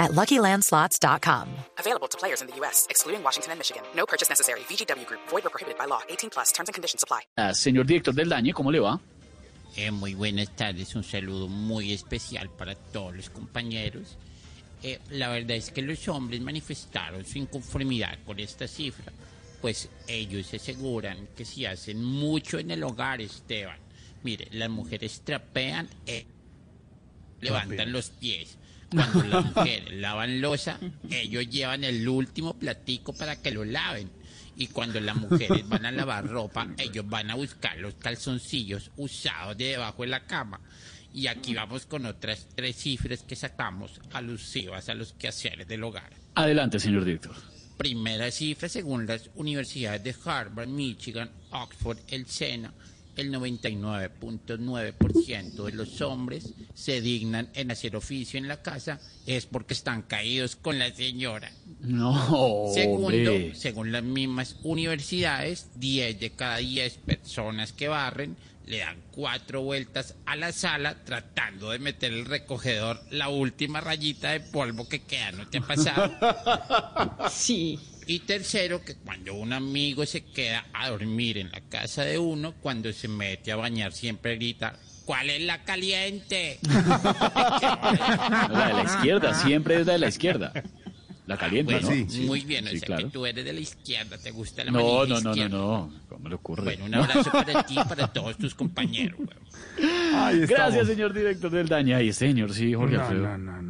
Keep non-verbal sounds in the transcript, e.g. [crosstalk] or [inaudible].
at LuckyLandSlots.com. Available to players in the U.S., excluding Washington and Michigan. No purchase necessary. VGW Group. Void or prohibited by law. 18 plus. Terms and conditions apply. Ah, señor director del daño, ¿cómo le va? Eh, muy buenas tardes, un saludo muy especial para todos los compañeros. Eh, la verdad es que los hombres manifestaron su inconformidad con esta cifra, pues ellos aseguran que si hacen mucho en el hogar, Esteban. Mire, las mujeres trapean, eh, levantan los pies. Cuando las mujeres lavan losa, ellos llevan el último platico para que lo laven. Y cuando las mujeres van a lavar ropa, ellos van a buscar los calzoncillos usados de debajo de la cama. Y aquí vamos con otras tres cifras que sacamos alusivas a los quehaceres del hogar. Adelante, señor director. Primera cifra, según las universidades de Harvard, Michigan, Oxford, el SENA, el 99.9% de los hombres se dignan en hacer oficio en la casa es porque están caídos con la señora. No, Segundo, hombre. según las mismas universidades, 10 de cada 10 personas que barren le dan cuatro vueltas a la sala tratando de meter el recogedor la última rayita de polvo que queda. ¿No te ha pasado? [laughs] Sí. Y tercero, que cuando un amigo se queda a dormir en la casa de uno, cuando se mete a bañar siempre grita, ¿cuál es la caliente? [laughs] La de la izquierda, siempre es la de la izquierda. La calienta, Bueno, ¿no? muy bien, o Sí, sea claro. que tú eres de la izquierda, ¿te gusta la No, no, no, no, no. ¿Cómo le ocurre? Bueno, un abrazo para ti y [laughs] para todos tus compañeros. weón. Gracias, señor director del daño. Ay, señor, sí, Jorge No, Alfredo. no, no, no, no.